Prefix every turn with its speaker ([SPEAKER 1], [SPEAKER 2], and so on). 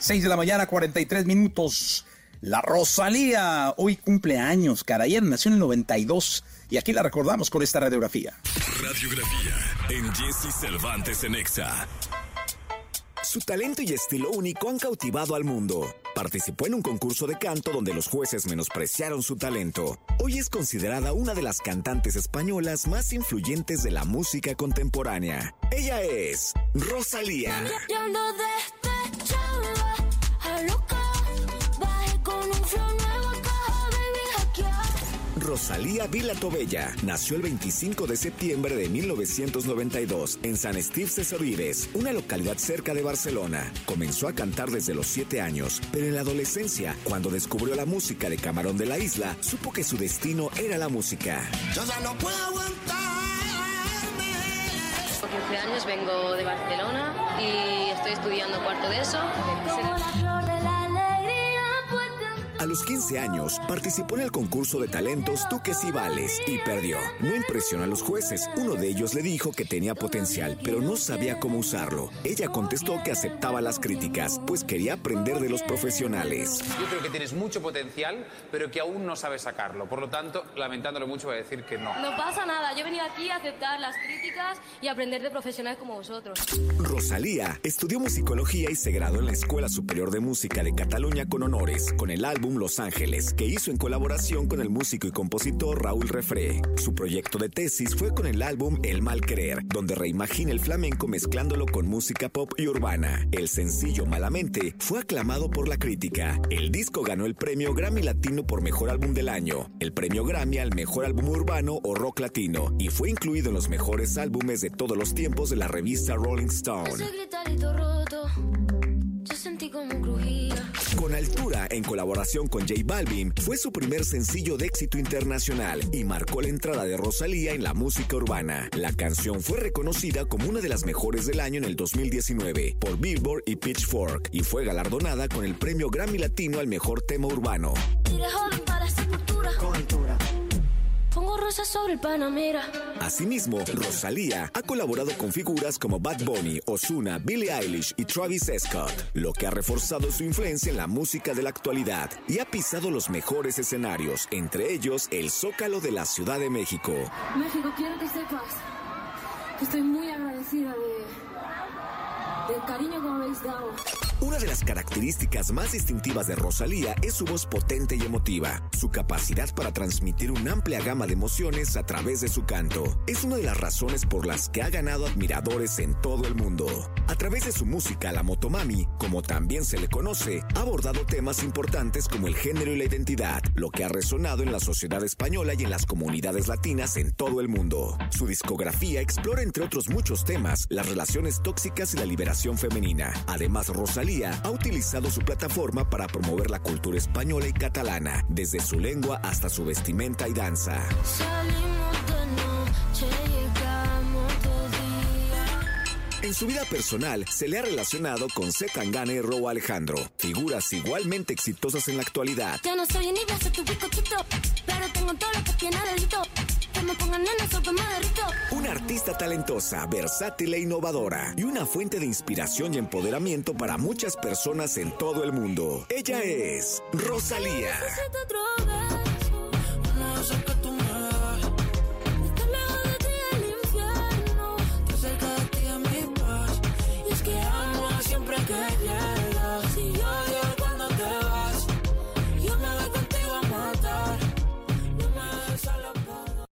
[SPEAKER 1] 6 de la mañana, 43 minutos. La Rosalía hoy cumple años, cara. Ayer nació en el 92 y aquí la recordamos con esta radiografía.
[SPEAKER 2] Radiografía en Jesse Cervantes en Exa.
[SPEAKER 3] Su talento y estilo único han cautivado al mundo. Participó en un concurso de canto donde los jueces menospreciaron su talento. Hoy es considerada una de las cantantes españolas más influyentes de la música contemporánea. Ella es Rosalía. Rosalía Vila Tobella nació el 25 de septiembre de 1992 en San Esteve Cesoribes, una localidad cerca de Barcelona. Comenzó a cantar desde los 7 años, pero en la adolescencia, cuando descubrió la música de Camarón de la Isla, supo que su destino era la música.
[SPEAKER 4] Yo ya no puedo aguantarme.
[SPEAKER 5] 15 años, vengo de Barcelona y estoy estudiando cuarto de eso.
[SPEAKER 3] A los 15 años participó en el concurso de talentos Tú que sí vales y perdió. No impresionó a los jueces. Uno de ellos le dijo que tenía potencial, pero no sabía cómo usarlo. Ella contestó que aceptaba las críticas, pues quería aprender de los profesionales.
[SPEAKER 6] Yo creo que tienes mucho potencial, pero que aún no sabes sacarlo. Por lo tanto, lamentándolo mucho, voy a decir que no.
[SPEAKER 5] No pasa nada, yo he venido aquí a aceptar las críticas y aprender de profesionales como vosotros.
[SPEAKER 3] Rosalía estudió musicología y se graduó en la Escuela Superior de Música de Cataluña con honores, con el álbum Los Ángeles, que hizo en colaboración con el músico y compositor Raúl Refré. Su proyecto de tesis fue con el álbum El Mal Querer, donde reimagina el flamenco mezclándolo con música pop y urbana. El sencillo Malamente fue aclamado por la crítica. El disco ganó el premio Grammy Latino por Mejor Álbum del Año, el premio Grammy al Mejor Álbum Urbano o Rock Latino, y fue incluido en los mejores álbumes de todos los tiempos de la revista Rolling Stone. Con Altura, en colaboración con J Balvin, fue su primer sencillo de éxito internacional y marcó la entrada de Rosalía en la música urbana. La canción fue reconocida como una de las mejores del año en el 2019 por Billboard y Pitchfork y fue galardonada con el premio Grammy Latino al mejor tema urbano.
[SPEAKER 5] Joven para sepultura. Pongo rosas sobre el Panamera.
[SPEAKER 3] Asimismo, Rosalía ha colaborado con figuras como Bad Bunny, Ozuna, Billie Eilish y Travis Scott, lo que ha reforzado su influencia en la música de la actualidad y ha pisado los mejores escenarios, entre ellos el Zócalo de la Ciudad de México.
[SPEAKER 5] México, quiero que sepas que estoy muy agradecida de, del cariño que me habéis dado.
[SPEAKER 3] Una de las características más distintivas de Rosalía es su voz potente y emotiva. Su capacidad para transmitir una amplia gama de emociones a través de su canto es una de las razones por las que ha ganado admiradores en todo el mundo. A través de su música, la Motomami, como también se le conoce, ha abordado temas importantes como el género y la identidad, lo que ha resonado en la sociedad española y en las comunidades latinas en todo el mundo. Su discografía explora entre otros muchos temas las relaciones tóxicas y la liberación femenina. Además, Rosalía ha utilizado su plataforma para promover la cultura española y catalana, desde su lengua hasta su vestimenta y danza. En su vida personal se le ha relacionado con Z Tangana y Ro Alejandro, figuras igualmente exitosas en la actualidad.
[SPEAKER 5] Ya no soy ni tu pero tengo todo lo que tiene.
[SPEAKER 3] Talentosa, versátil e innovadora y una fuente de inspiración y empoderamiento para muchas personas en todo el mundo. Ella es Rosalía.